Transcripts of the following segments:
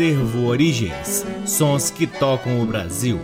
Acervo Origens Sons que tocam o Brasil.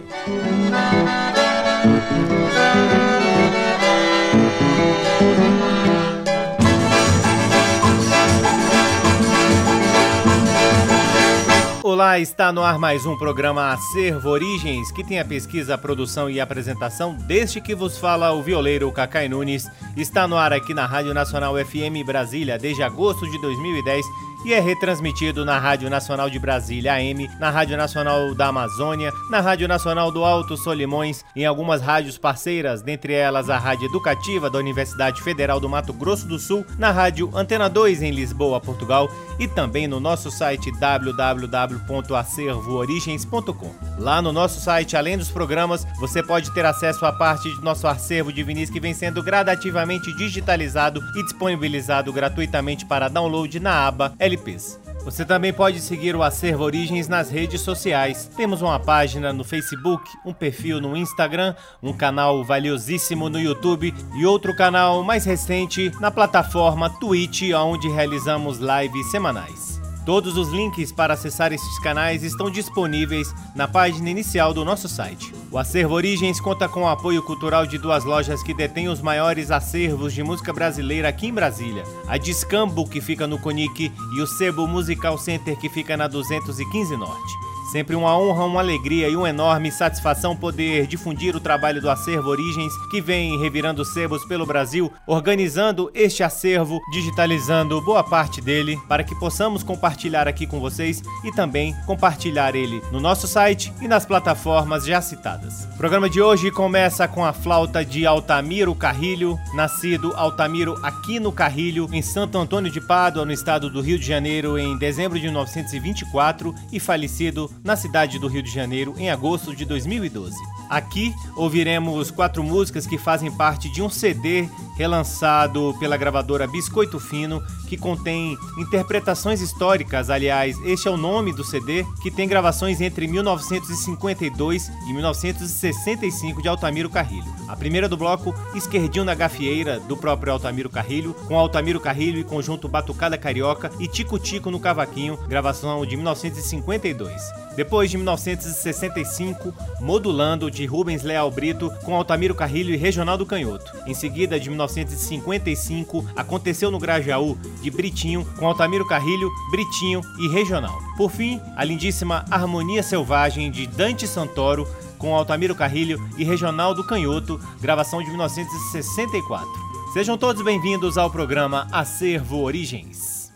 Olá, está no ar mais um programa Acervo Origens, que tem a pesquisa, a produção e a apresentação deste que vos fala o violeiro Cacai Nunes. Está no ar aqui na Rádio Nacional FM Brasília desde agosto de 2010 e é retransmitido na Rádio Nacional de Brasília AM, na Rádio Nacional da Amazônia, na Rádio Nacional do Alto Solimões, em algumas rádios parceiras, dentre elas a Rádio Educativa da Universidade Federal do Mato Grosso do Sul, na Rádio Antena 2 em Lisboa, Portugal, e também no nosso site www.acervoorigens.com. Lá no nosso site, além dos programas, você pode ter acesso a parte de nosso acervo de vinis que vem sendo gradativamente digitalizado e disponibilizado gratuitamente para download na aba LP LPs. Você também pode seguir o Acervo Origens nas redes sociais. Temos uma página no Facebook, um perfil no Instagram, um canal valiosíssimo no YouTube e outro canal mais recente na plataforma Twitch, onde realizamos lives semanais. Todos os links para acessar esses canais estão disponíveis na página inicial do nosso site. O Acervo Origens conta com o apoio cultural de duas lojas que detêm os maiores acervos de música brasileira aqui em Brasília: a Discambo, que fica no Conic, e o Sebo Musical Center, que fica na 215 Norte. Sempre uma honra, uma alegria e uma enorme satisfação poder difundir o trabalho do Acervo Origens, que vem revirando sebos pelo Brasil, organizando este acervo, digitalizando boa parte dele, para que possamos compartilhar aqui com vocês e também compartilhar ele no nosso site e nas plataformas já citadas. O programa de hoje começa com a flauta de Altamiro Carrilho, nascido Altamiro Aquino Carrilho, em Santo Antônio de Pádua, no estado do Rio de Janeiro, em dezembro de 1924 e falecido na cidade do Rio de Janeiro em agosto de 2012. Aqui ouviremos quatro músicas que fazem parte de um CD relançado pela gravadora Biscoito Fino, que contém interpretações históricas. Aliás, este é o nome do CD, que tem gravações entre 1952 e 1965 de Altamiro Carrilho. A primeira do bloco, Esquerdinho na Gafieira, do próprio Altamiro Carrilho, com Altamiro Carrilho e conjunto Batucada Carioca e Tico Tico no Cavaquinho, gravação de 1952. Depois de 1965, Modulando de Rubens Leal Brito com Altamiro Carrilho e Regional do Canhoto. Em seguida, de 1955, aconteceu no Grajaú de Britinho com Altamiro Carrilho, Britinho e Regional. Por fim, a lindíssima Harmonia Selvagem de Dante Santoro com Altamiro Carrilho e Regional do Canhoto, gravação de 1964. Sejam todos bem-vindos ao programa Acervo Origens.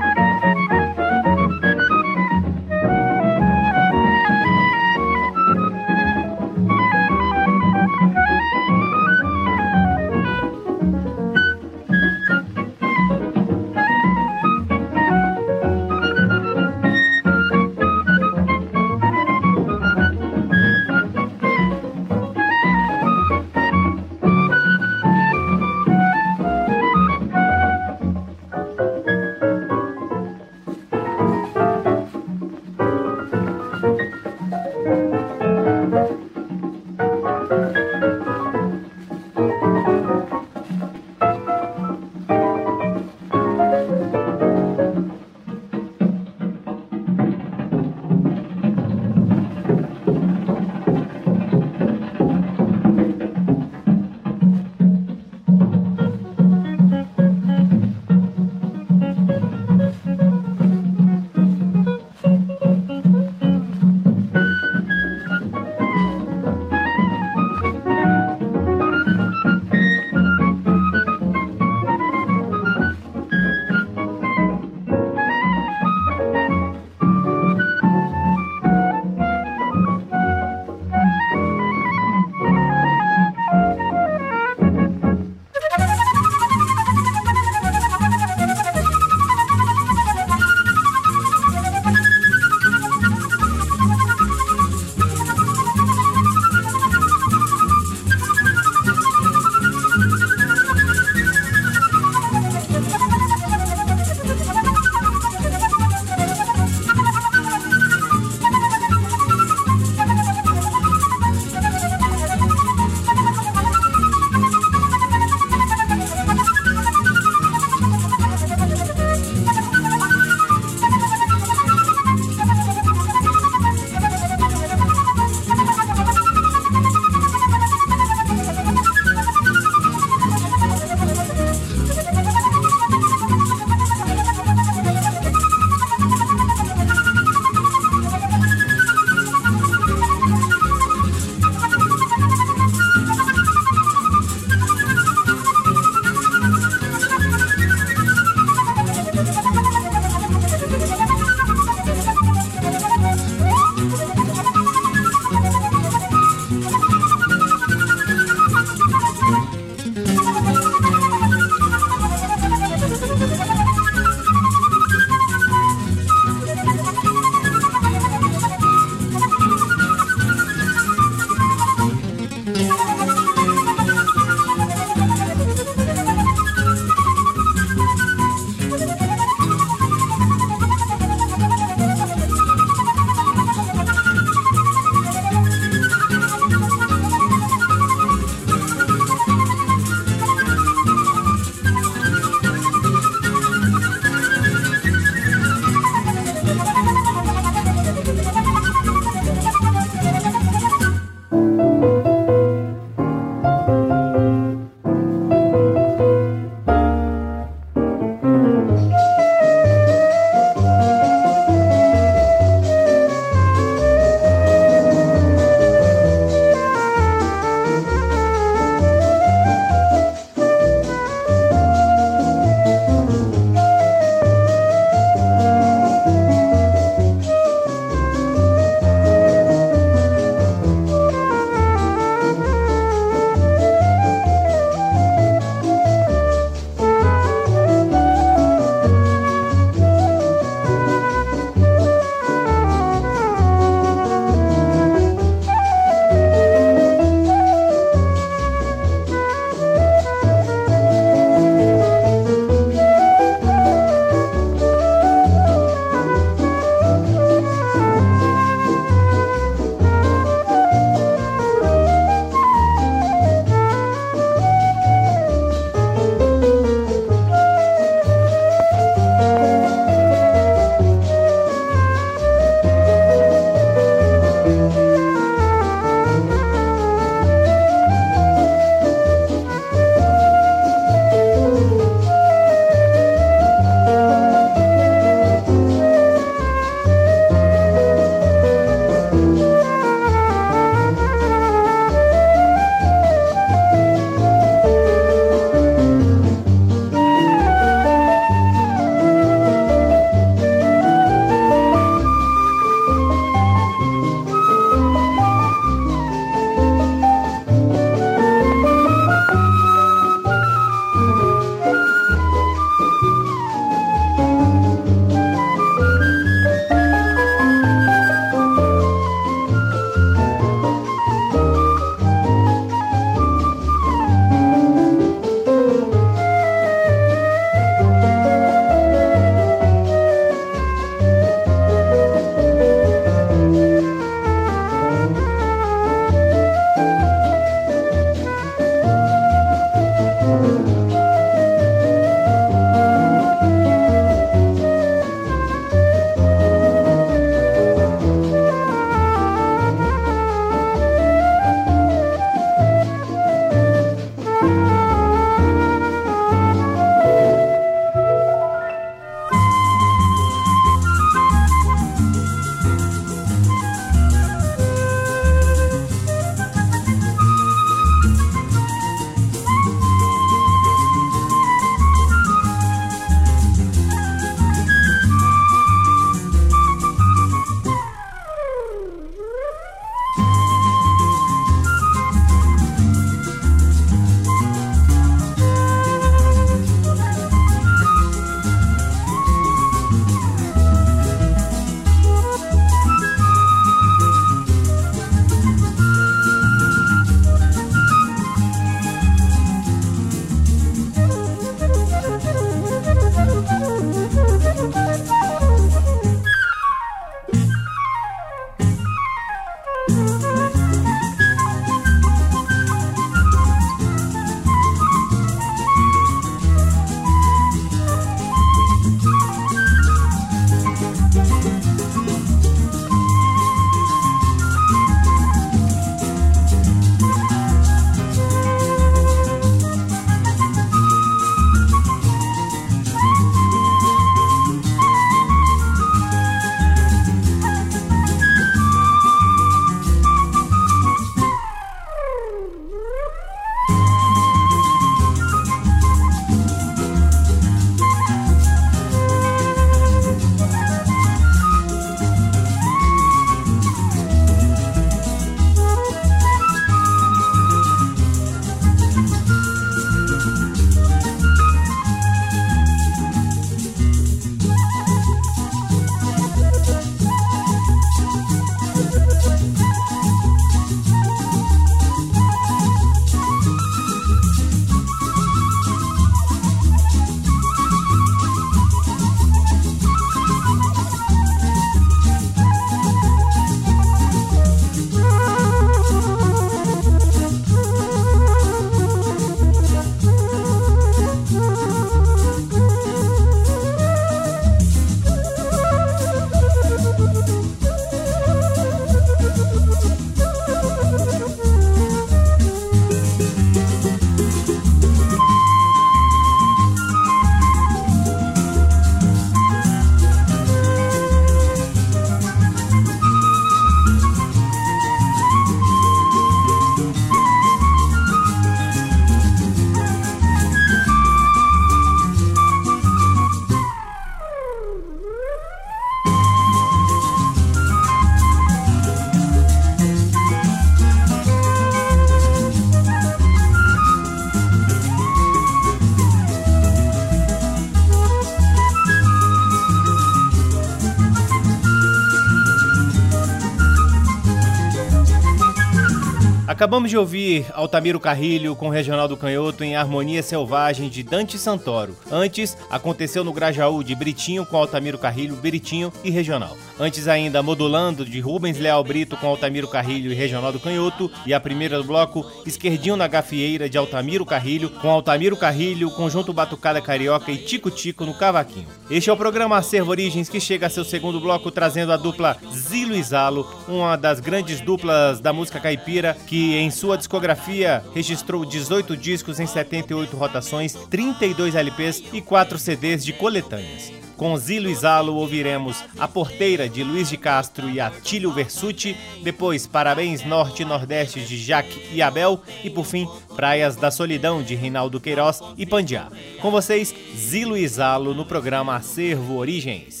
Acabamos de ouvir Altamiro Carrilho com Regional do Canhoto em Harmonia Selvagem de Dante Santoro. Antes, aconteceu no Grajaú de Britinho com Altamiro Carrilho, Britinho e Regional. Antes ainda, Modulando de Rubens Leal Brito com Altamiro Carrilho e Regional do Canhoto. E a primeira do bloco, Esquerdinho na Gafieira de Altamiro Carrilho com Altamiro Carrilho, Conjunto Batucada Carioca e Tico Tico no Cavaquinho. Este é o programa Acervo Origens que chega a seu segundo bloco trazendo a dupla Zilo e Zalo, uma das grandes duplas da música caipira que em sua discografia registrou 18 discos em 78 rotações, 32 LPs e 4 CDs de coletâneas. Com Zilo e Zalo ouviremos A Porteira de Luiz de Castro e Atílio Versuti, depois Parabéns Norte e Nordeste de Jaque e Abel e por fim Praias da Solidão de Reinaldo Queiroz e Pandiá. Com vocês, Zilo e Zalo no programa Acervo Origens.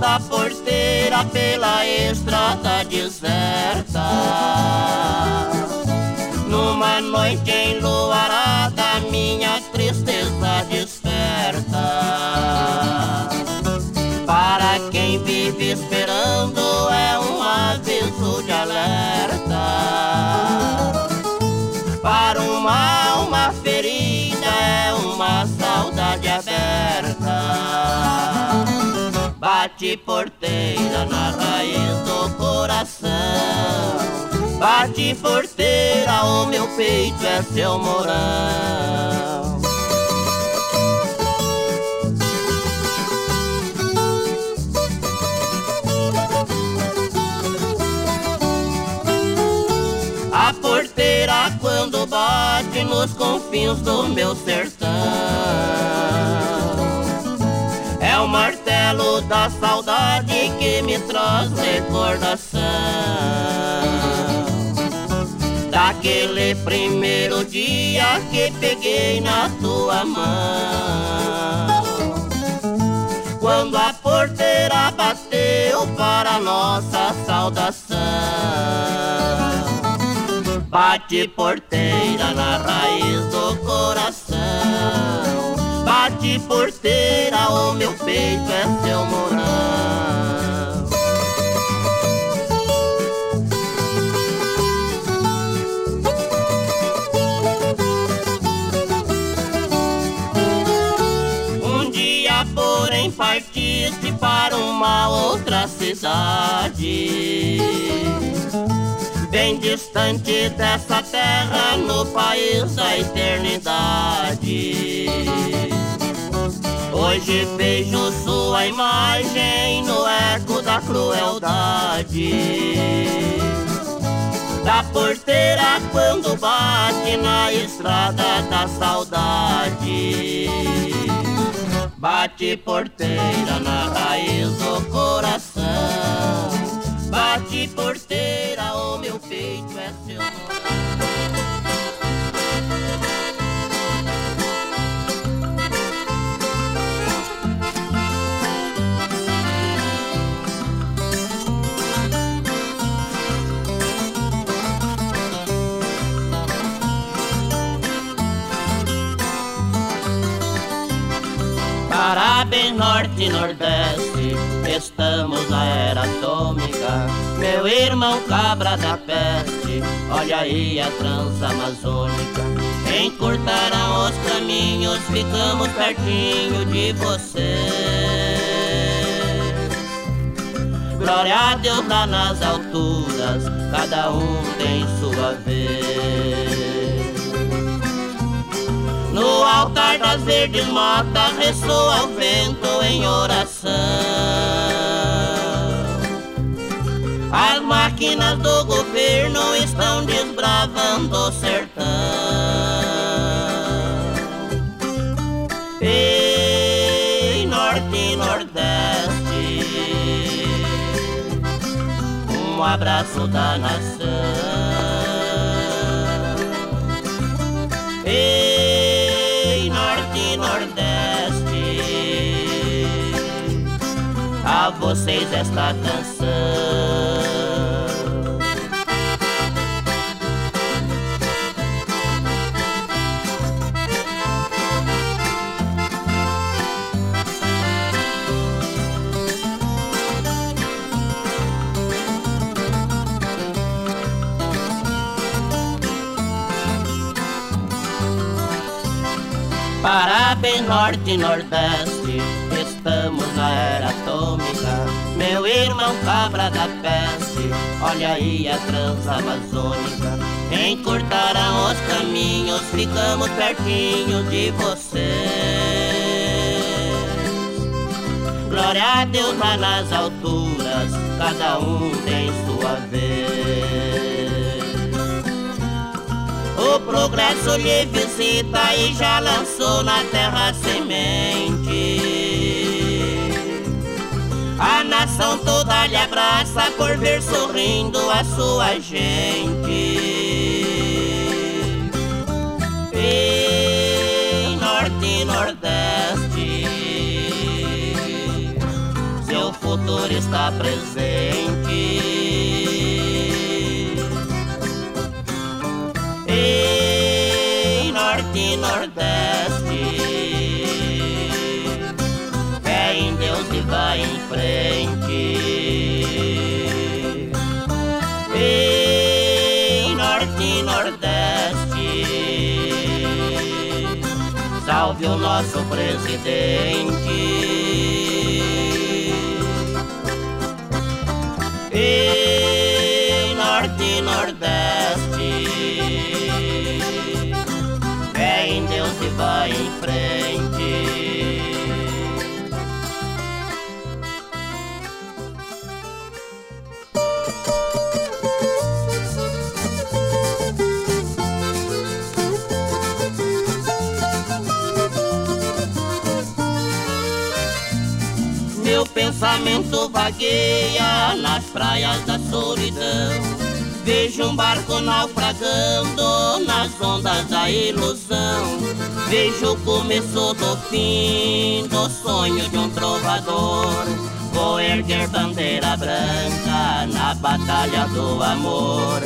Da porteira pela estrada deserta. Numa noite enluarada, minha tristeza desperta. Para quem vive esperando, é um aviso de alerta. Para uma alma ferida, é uma saudade aberta bate porteira na raiz do coração. Bate porteira, o meu peito é seu morão. A porteira quando bate nos confins do meu sertão martelo da saudade que me traz recordação. Daquele primeiro dia que peguei na tua mão. Quando a porteira bateu para nossa saudação. Bate porteira na raiz do coração Bate porteira, o meu peito é seu morão. Um dia, porém, partiste para uma outra cidade bem distante dessa terra, no país da eternidade. Hoje vejo sua imagem no eco da crueldade. Da porteira quando bate na estrada da saudade. Bate porteira na raiz do coração. Bate porteira, o meu peito é seu Parabéns Norte e Nordeste, estamos na era atômica. Meu irmão cabra da peste, olha aí a transamazônica. Encurtarão os caminhos, ficamos pertinho de você. Glória a Deus lá nas alturas, cada um tem sua vez. No altar das verdes motas ressoa o vento em oração. As máquinas do governo estão desbravando o sertão. Ei, norte e nordeste, um abraço da nação. Ei, vocês esta canção. Parabéns, Norte e Nordeste irmão cabra da peste, olha aí a transamazônica. Encurtarão os caminhos, ficamos pertinho de você. Glória a Deus lá nas alturas, cada um tem sua vez. O progresso lhe visita e já lançou na terra semente. A nação toda lhe abraça por ver sorrindo a sua gente. E norte e nordeste futuro está presente. E norte e nordeste, o nosso presidente. e norte e nordeste. Fé em Deus e vai em frente. Pensamento vagueia nas praias da solidão. Vejo um barco naufragando nas ondas da ilusão. Vejo o começo do fim do sonho de um trovador. Vou erguer bandeira branca na batalha do amor.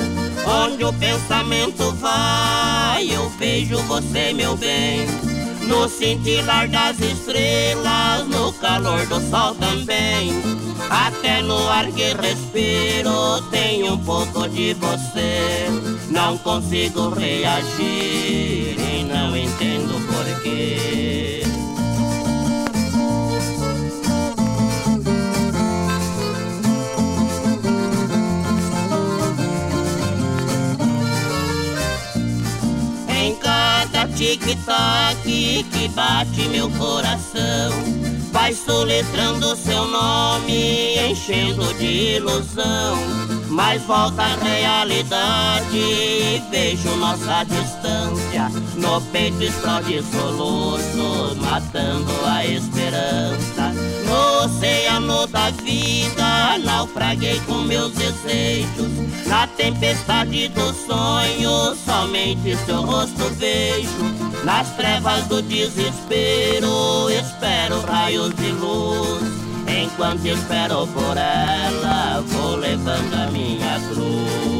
Onde o pensamento vai, eu vejo você, meu bem. No cintilar das estrelas, no calor do sol também. Até no ar que respiro tem um pouco de você. Não consigo reagir e não entendo porquê. Tic-tac que bate meu coração. Vai soletrando seu nome, enchendo de ilusão. Mas volta à realidade e vejo nossa distância. No peito explode soluços, matando a esperança No oceano da vida, naufraguei com meus desejos na tempestade dos sonhos, somente seu rosto vejo. Nas trevas do desespero, espero raios de luz. Enquanto espero por ela, vou levando a minha cruz.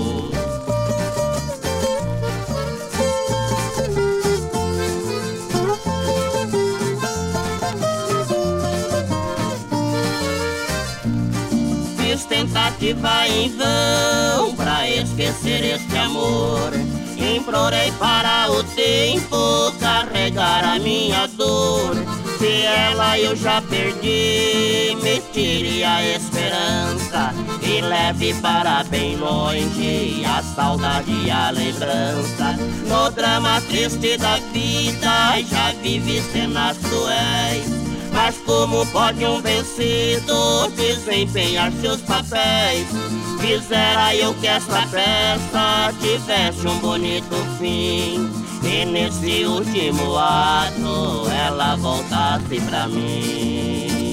Tentativa em vão pra esquecer este amor. Implorei para o tempo carregar a minha dor. Se ela eu já perdi, me tire a esperança e leve para bem longe a saudade e a lembrança. No drama triste da vida já vivi cenas cruéis. Mas como pode um vencido desempenhar seus papéis? Quisera eu que essa peça tivesse um bonito fim E nesse último ato ela voltasse pra mim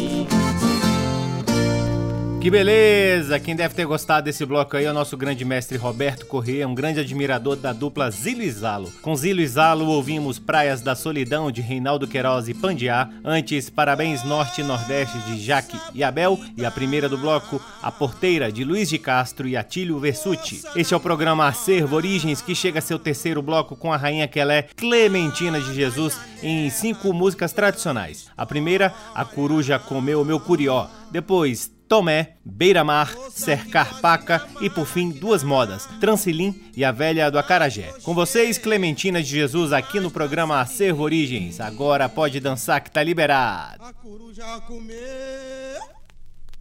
que beleza! Quem deve ter gostado desse bloco aí é o nosso grande mestre Roberto Corrêa, um grande admirador da dupla Zilo e Zalo. Com Zilo e Zalo ouvimos Praias da Solidão de Reinaldo Queiroz e Pandiá, antes Parabéns Norte e Nordeste de Jaque e Abel e a primeira do bloco A Porteira de Luiz de Castro e Atílio Versuti. Este é o programa Acervo Origens que chega a seu terceiro bloco com a rainha Quelé Clementina de Jesus em cinco músicas tradicionais. A primeira, A Coruja Comeu Meu Curió. Depois, Tomé, Beira-Mar, Cercar Paca e, por fim, duas modas, Transilim e a Velha do Acarajé. Com vocês, Clementina de Jesus, aqui no programa Acervo Origens. Agora pode dançar que tá liberado. A coruja comeu,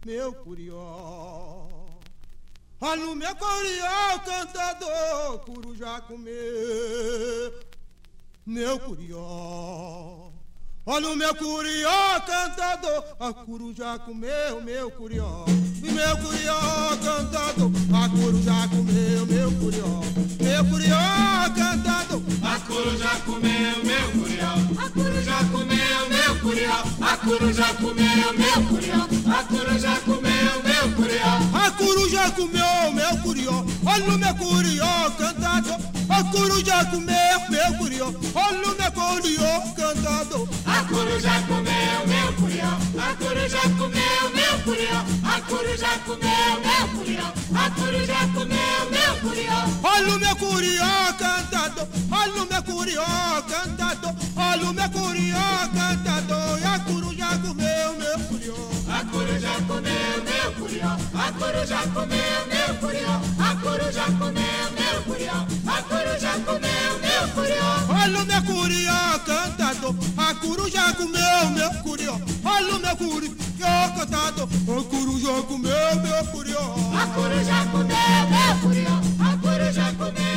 meu curió. Olha o meu curió, cantador, coruja comeu, meu curió. Olha o meu curió cantador, a coruja comeu meu curió. Meu curió cantador, a coruja comeu meu curió. Meu curió cantador, a coruja comeu meu curió. A coruja comeu meu curió. A coruja comeu meu curió. A coruja comeu meu curió. A coruja comeu meu curió. Olha o meu curió cantador, a coruja comeu meu curió. Olha o meu curió cantador. A coruja comeu meu curió, a coruja comeu meu curió, a coruja comeu meu curió, a coruja comeu meu curió. Olha o meu curió cantador, olha o meu curió cantador, olha o meu curió cantador, e a coruja comeu meu curió. A coruja comeu meu curió, a coruja comeu meu curió, a coruja comeu Olha o meu curió cantador, a coruja comeu meu curió. Olha o meu curió cantador, a coruja comeu meu curió. A coruja comeu meu curió, a coruja comeu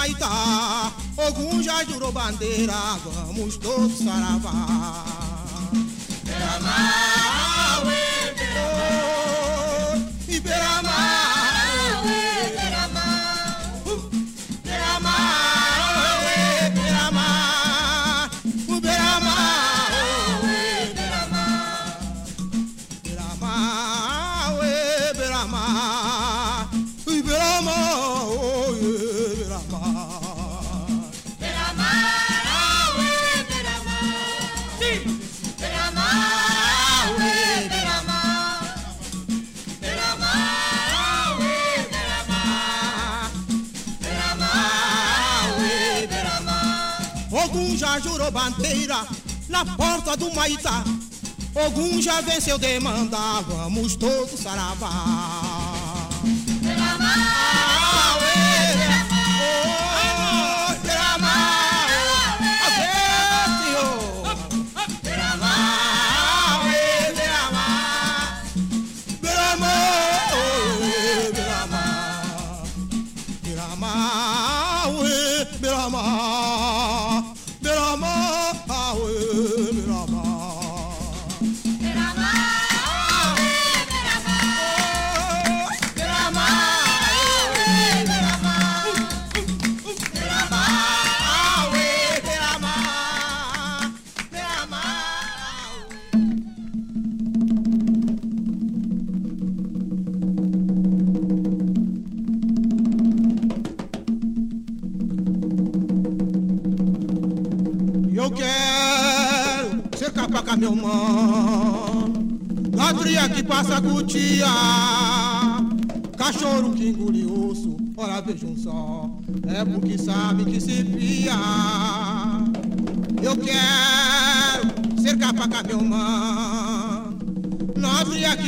porta do Maitá. Ogum já jurou bandeira, vamos todos saravá. Beramar, jurou bandeira na porta do Maitá. Ogum já venceu demanda, vamos todos saravá.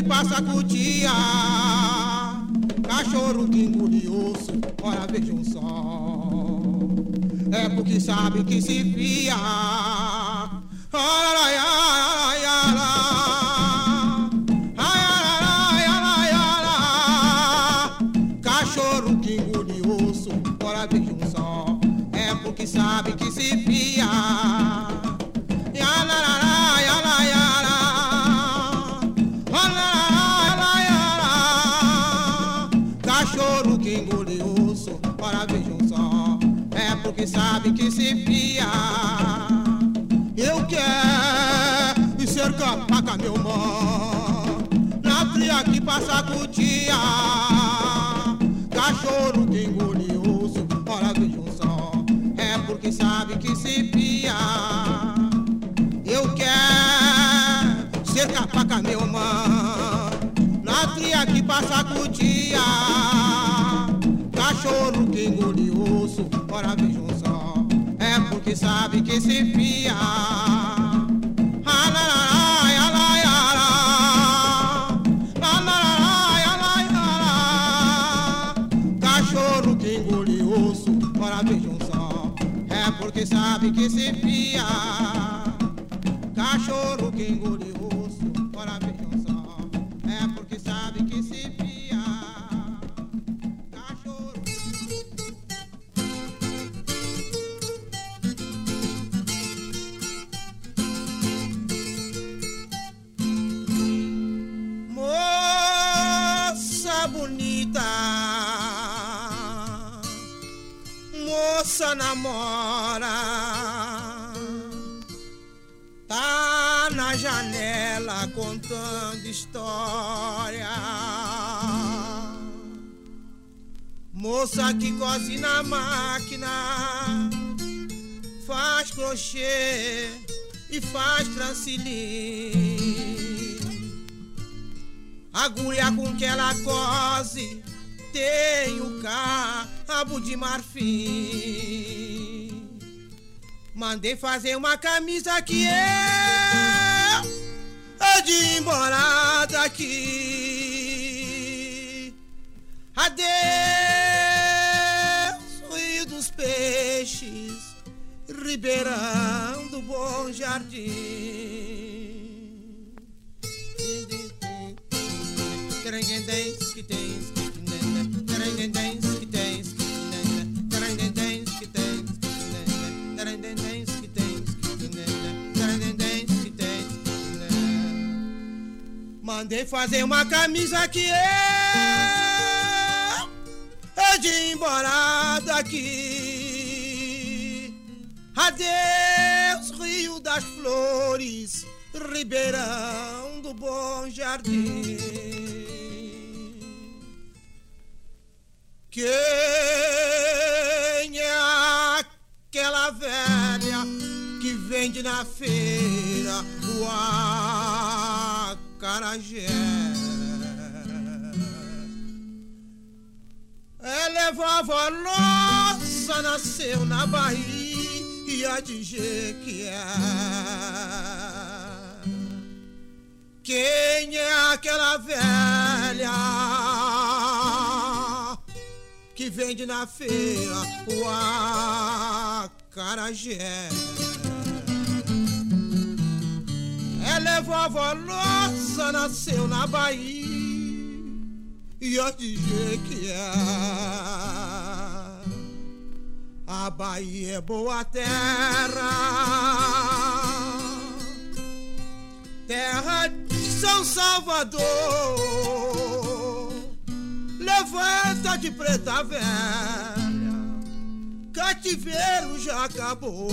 Ladria que passa cutia, cachorro que engole osso, ora vejam só, é porque sabe que se fia. Cachorro que engole osso, ora vejam só. É porque sabe que se pia. Eu quero ser capaca, meu mano. Na fria que passa com dia. Cachorro que engole osso, ora vejam só. É porque sabe que se fia. Cachorro Porque sabe que se fia. Cachorro que engole Moça que cose na máquina, faz crochê e faz transilim. Agulha com que ela cose tem o cabo de marfim. Mandei fazer uma camisa que é de embora daqui. Adeus, Ribeirão do Bom Jardim. Taranguendens que tens, taranguendens que tens, taranguendens que tens, taranguendens que tens, taranguendens que tens. Mandei fazer uma camisa que eu é de embora daqui. Adeus, Rio das Flores, Ribeirão do Bom Jardim. Quem é aquela velha que vende na feira o acarajé? Ela é vovó nossa, nasceu na Bahia de Jequié. Quem é aquela velha que vende na feira o acarajé? Ela é vovó nossa, nasceu na Bahia e dizer que é. A Bahia é boa terra, terra de São Salvador. Levanta de preta velha, cativeiro já acabou.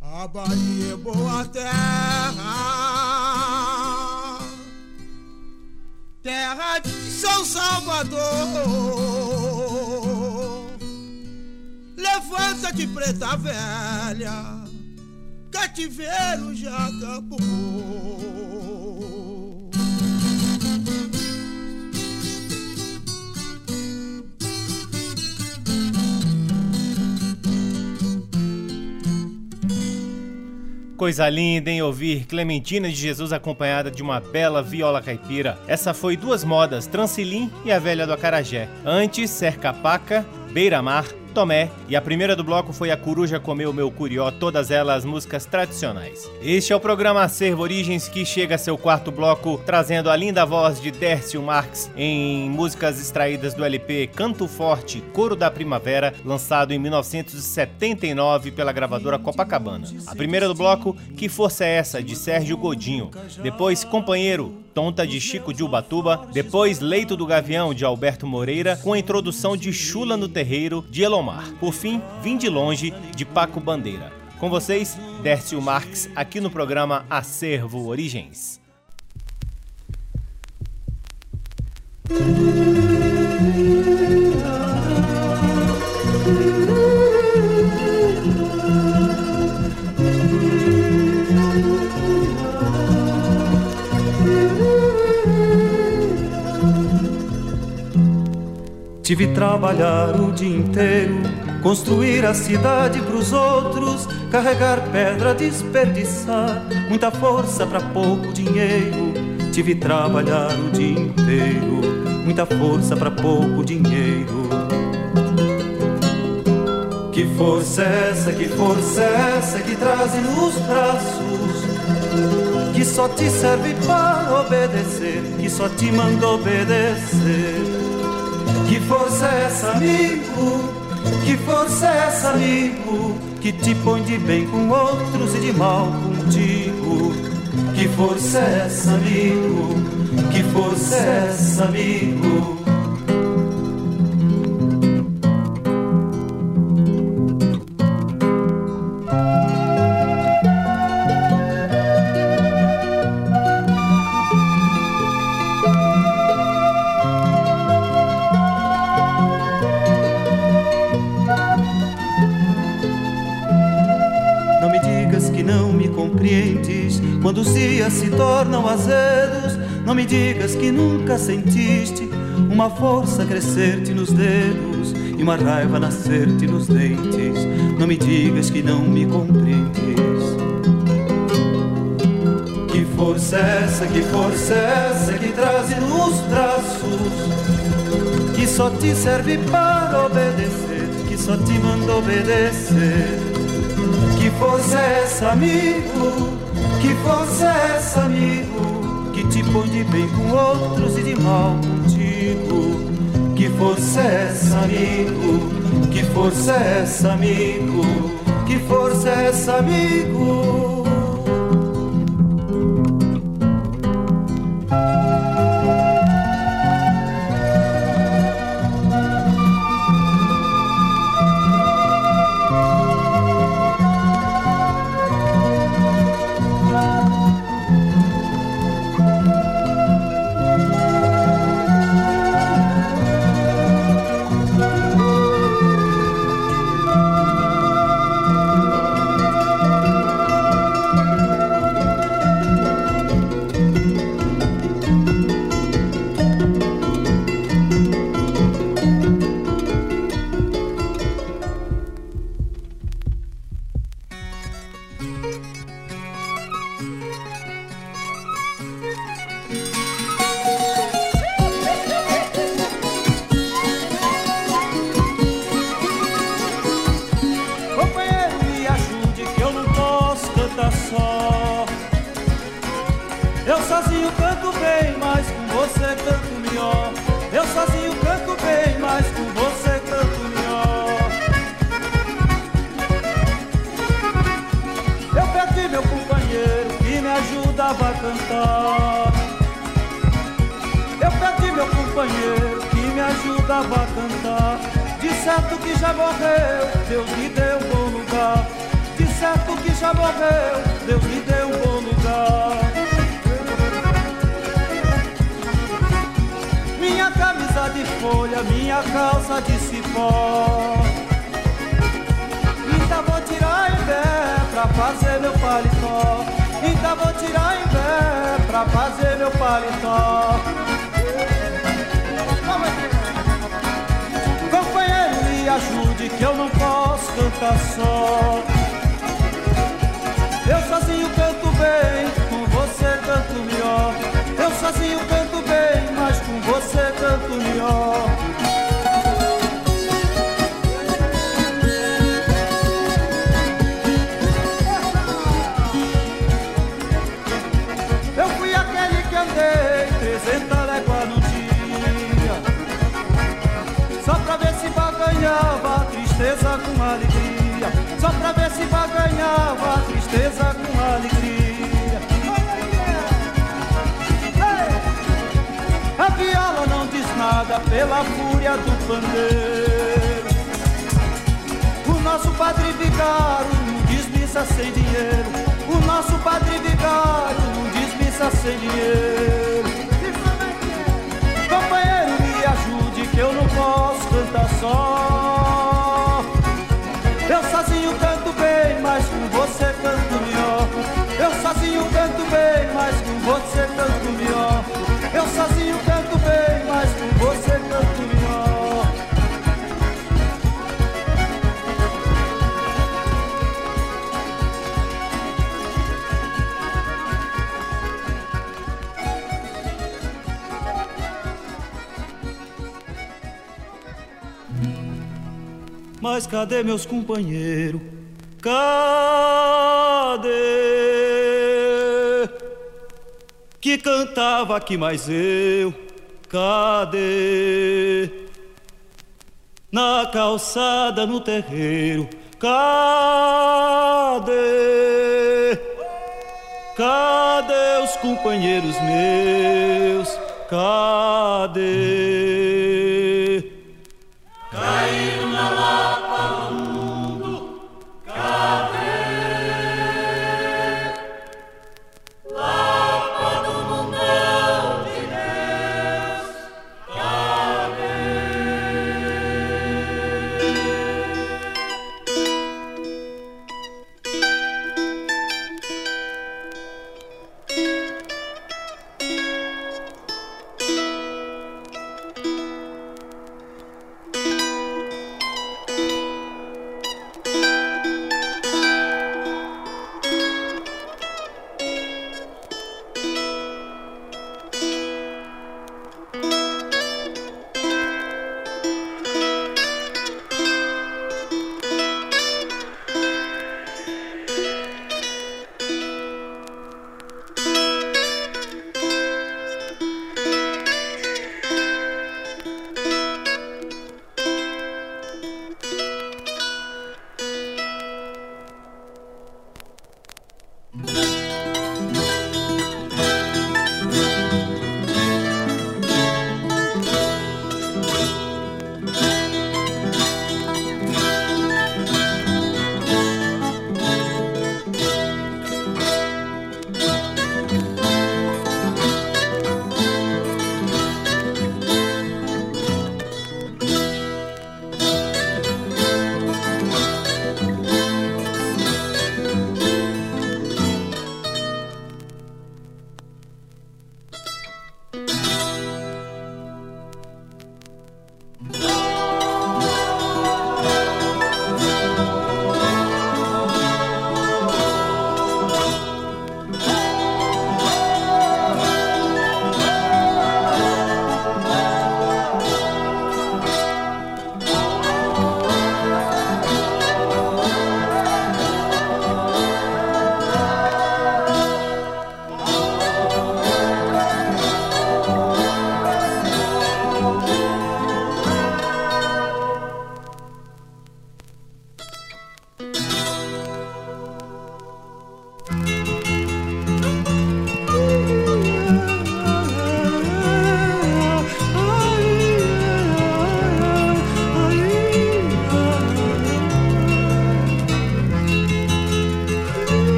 A Bahia é boa terra, terra de São Salvador. Levanta de preta velha, cativeiro já acabou. Coisa linda em ouvir Clementina de Jesus acompanhada de uma bela viola caipira. Essa foi duas modas, Transilim e a Velha do Acarajé. Antes, Cerca Paca, Beira Mar, Tomé e a primeira do bloco foi A Coruja Comeu Meu Curió, todas elas músicas tradicionais. Este é o programa Acervo Origens que chega a seu quarto bloco trazendo a linda voz de Dércio Marx em músicas extraídas do LP Canto Forte, Coro da Primavera, lançado em 1979 pela gravadora Copacabana. A primeira do bloco, Que Força é Essa, de Sérgio Godinho. Depois, Companheiro, Tonta de Chico de Ubatuba, depois Leito do Gavião de Alberto Moreira, com a introdução de Chula no Terreiro de Elomar. Por fim, Vim de Longe de Paco Bandeira. Com vocês, Dércio Marques, aqui no programa Acervo Origens. Tive trabalhar o dia inteiro, construir a cidade pros outros, carregar pedra, desperdiçar, muita força para pouco dinheiro. Tive trabalhar o dia inteiro, muita força para pouco dinheiro. Que força é essa, que força é essa que traz nos braços? Que só te serve para obedecer, que só te manda obedecer. Que força é essa, amigo? Que força é essa, amigo? Que te põe de bem com outros e de mal contigo. Que força é essa, amigo? Que força é essa, amigo? Azedos, não me digas que nunca sentiste uma força crescer-te nos dedos e uma raiva nascer-te nos dentes. Não me digas que não me compreendes. Que força é essa, que força é essa que traz nos braços? Que só te serve para obedecer, que só te manda obedecer. Que força é essa, amigo? Que força é essa, amigo, põe de bem com outros e de mal contigo? Que força é essa, amigo? Que força é essa, amigo? Que força é essa, amigo? Paletó. Então vou tirar em pé pra fazer meu paletó. Companheiro, me ajude que eu não posso cantar só. Se baganhava a tristeza com alegria! A viola não diz nada pela fúria do pandeiro O nosso padre vigário não diz missa sem dinheiro o nosso padre vigário não diz missa sem dinheiro. Companheiro, me ajude que eu não posso cantar só. Eu sozinho canto melhor. Eu sozinho canto bem, mas com você canto melhor. Eu sozinho canto bem, mas com você canto melhor. Mas cadê meus companheiros? Cadê? Que cantava aqui mais eu? Cadê? Na calçada, no terreiro, cadê? Cadê os companheiros meus? Cadê?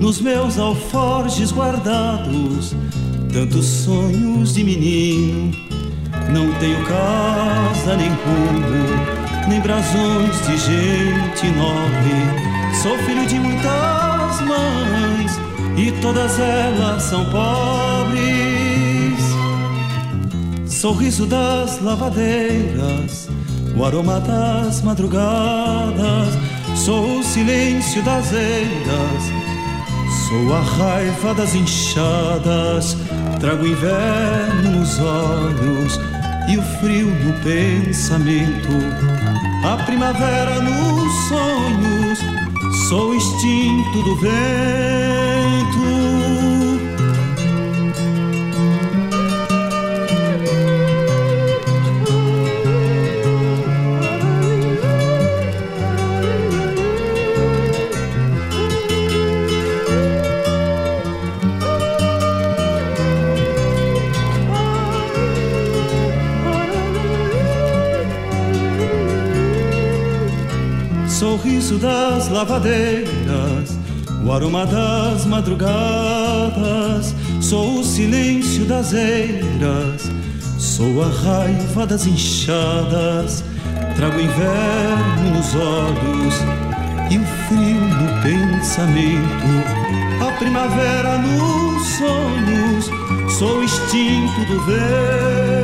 Nos meus alforjes guardados, tantos sonhos de menino. Não tenho casa nem rumo, nem brasões de gente nobre. Sou filho de muitas mães e todas elas são pobres sorriso das lavadeiras, o aroma das madrugadas, sou o silêncio das eiras, sou a raiva das inchadas, trago inverno nos olhos e o frio no pensamento, a primavera nos sonhos, sou o instinto do vento. Sorriso das lavadeiras, o aroma das madrugadas, sou o silêncio das eiras, sou a raiva das inchadas, trago o inverno nos olhos e o frio no pensamento, a primavera nos sonhos, sou o instinto do vento.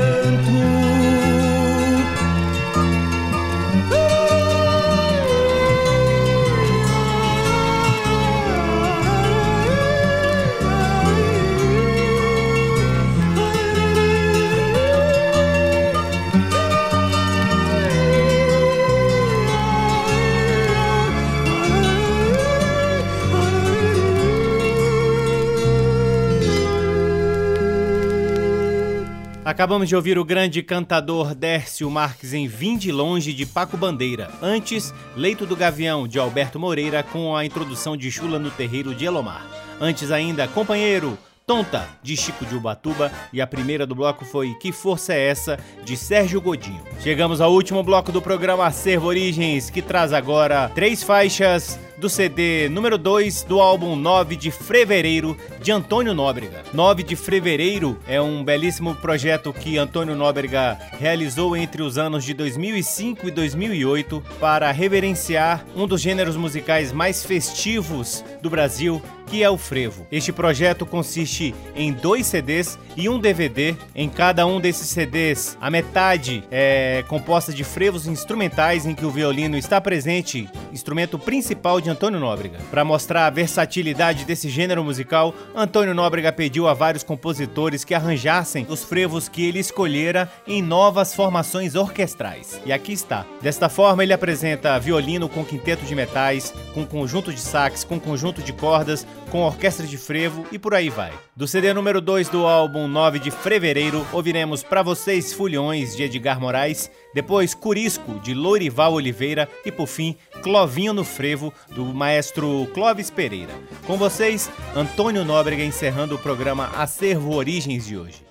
Acabamos de ouvir o grande cantador Dércio Marques em Vim de Longe de Paco Bandeira. Antes, Leito do Gavião de Alberto Moreira com a introdução de Chula no Terreiro de Elomar. Antes ainda, Companheiro, Tonta, de Chico de Ubatuba, e a primeira do bloco foi Que Força é Essa, de Sérgio Godinho. Chegamos ao último bloco do programa Acervo Origens, que traz agora três faixas do CD número 2 do álbum 9 de Fevereiro de Antônio Nóbrega. 9 de Fevereiro é um belíssimo projeto que Antônio Nóbrega realizou entre os anos de 2005 e 2008 para reverenciar um dos gêneros musicais mais festivos do Brasil, que é o frevo. Este projeto consiste em dois CDs e um DVD. Em cada um desses CDs, a metade é composta de frevos instrumentais em que o violino está presente, instrumento principal de de Antônio Nóbrega. Para mostrar a versatilidade desse gênero musical, Antônio Nóbrega pediu a vários compositores que arranjassem os frevos que ele escolhera em novas formações orquestrais. E aqui está. Desta forma, ele apresenta violino com quinteto de metais, com conjunto de sax, com conjunto de cordas, com orquestra de frevo e por aí vai. Do CD número 2 do álbum 9 de Fevereiro, ouviremos Pra Vocês Fulhões de Edgar Moraes, depois Curisco de Lourival Oliveira e por fim Clovinho no Frevo do maestro Clóvis Pereira. Com vocês, Antônio Nóbrega encerrando o programa Acervo Origens de hoje.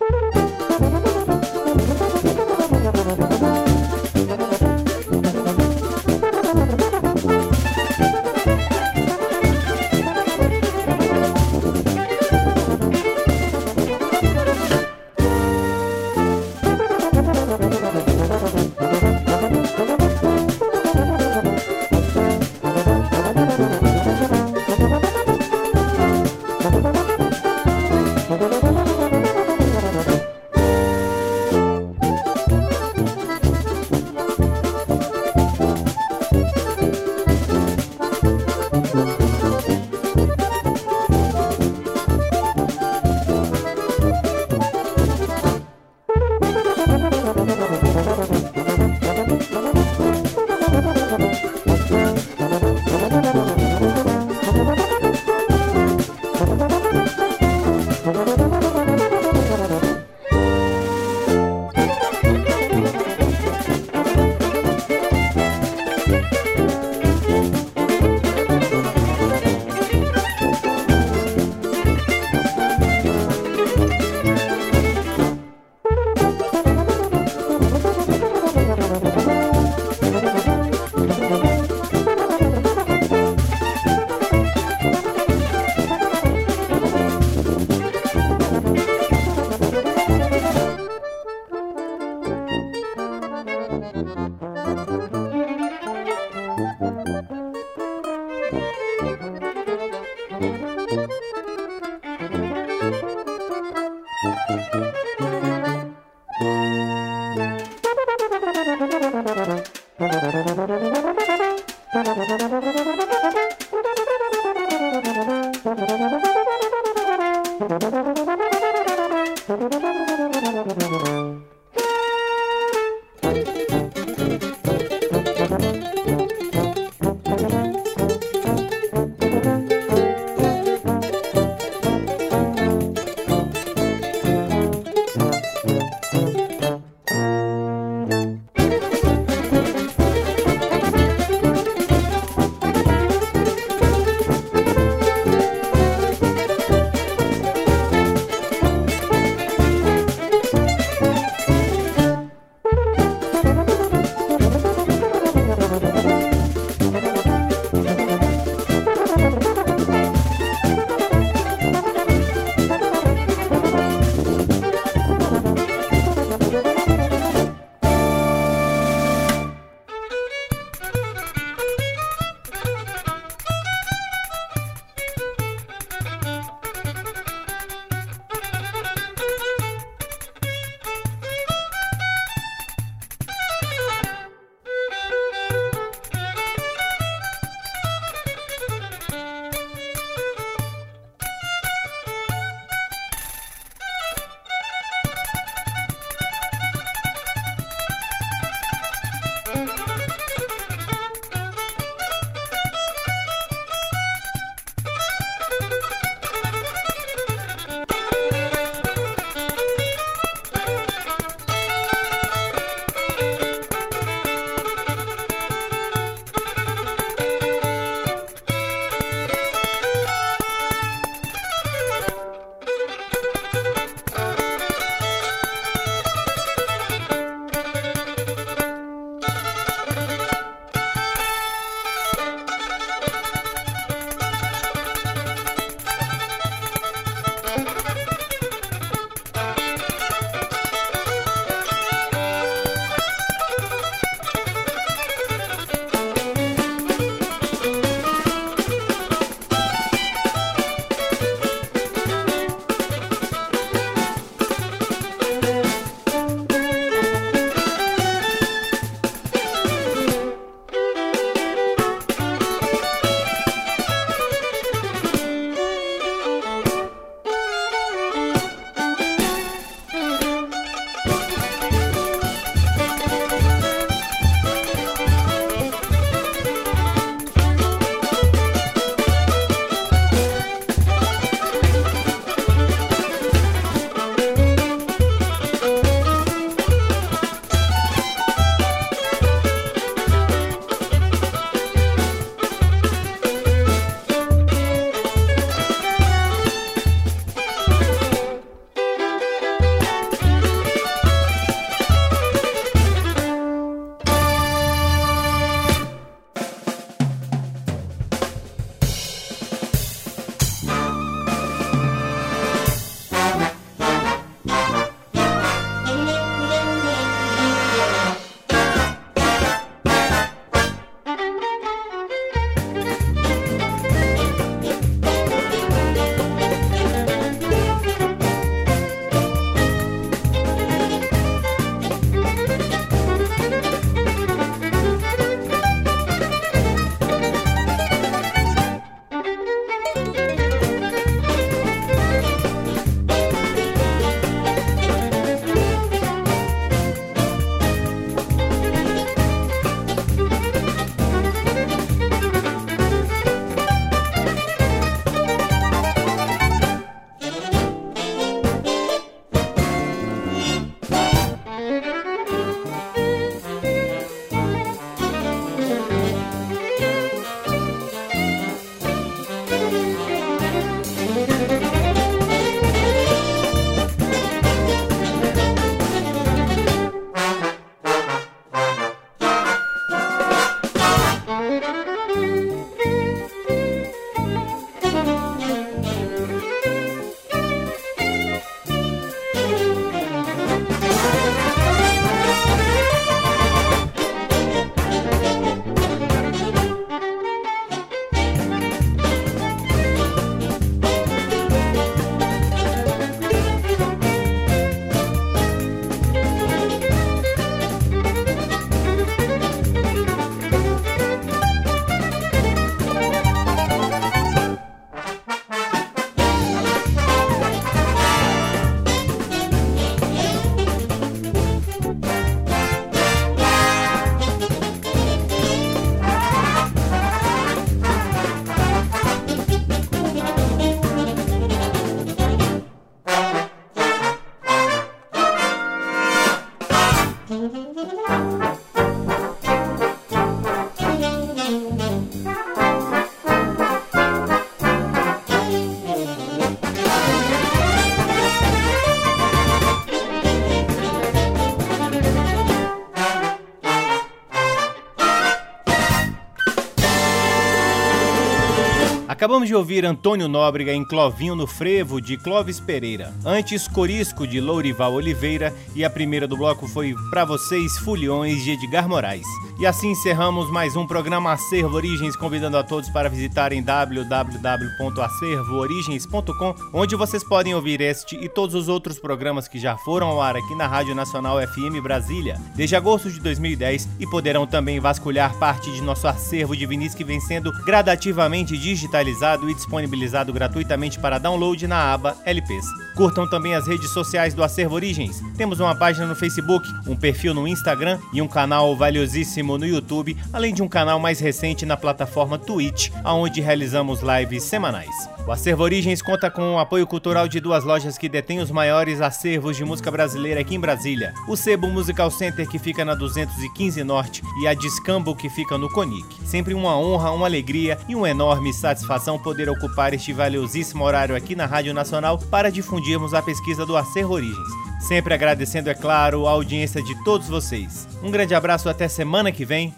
Acabamos de ouvir Antônio Nóbrega em Clovinho no Frevo, de Clóvis Pereira. Antes, Corisco, de Lourival Oliveira. E a primeira do bloco foi Pra Vocês, Fulhões, de Edgar Moraes. E assim encerramos mais um programa Acervo Origens, convidando a todos para visitarem www.acervoorigens.com, onde vocês podem ouvir este e todos os outros programas que já foram ao ar aqui na Rádio Nacional FM Brasília, desde agosto de 2010, e poderão também vasculhar parte de nosso acervo de vinis que vem sendo gradativamente digitalizado e disponibilizado gratuitamente para download na aba LPs. Curtam também as redes sociais do Acervo Origens. Temos uma página no Facebook, um perfil no Instagram e um canal valiosíssimo no YouTube, além de um canal mais recente na plataforma Twitch, onde realizamos lives semanais. O Acervo Origens conta com o apoio cultural de duas lojas que detêm os maiores acervos de música brasileira aqui em Brasília. O Sebo Musical Center, que fica na 215 Norte, e a Discambo, que fica no Conic. Sempre uma honra, uma alegria e uma enorme satisfação poder ocupar este valiosíssimo horário aqui na Rádio Nacional para difundirmos a pesquisa do Acervo Origens. Sempre agradecendo, é claro, a audiência de todos vocês. Um grande abraço até semana que vem.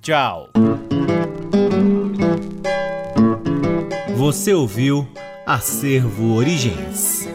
Tchau. Você ouviu Acervo Origens.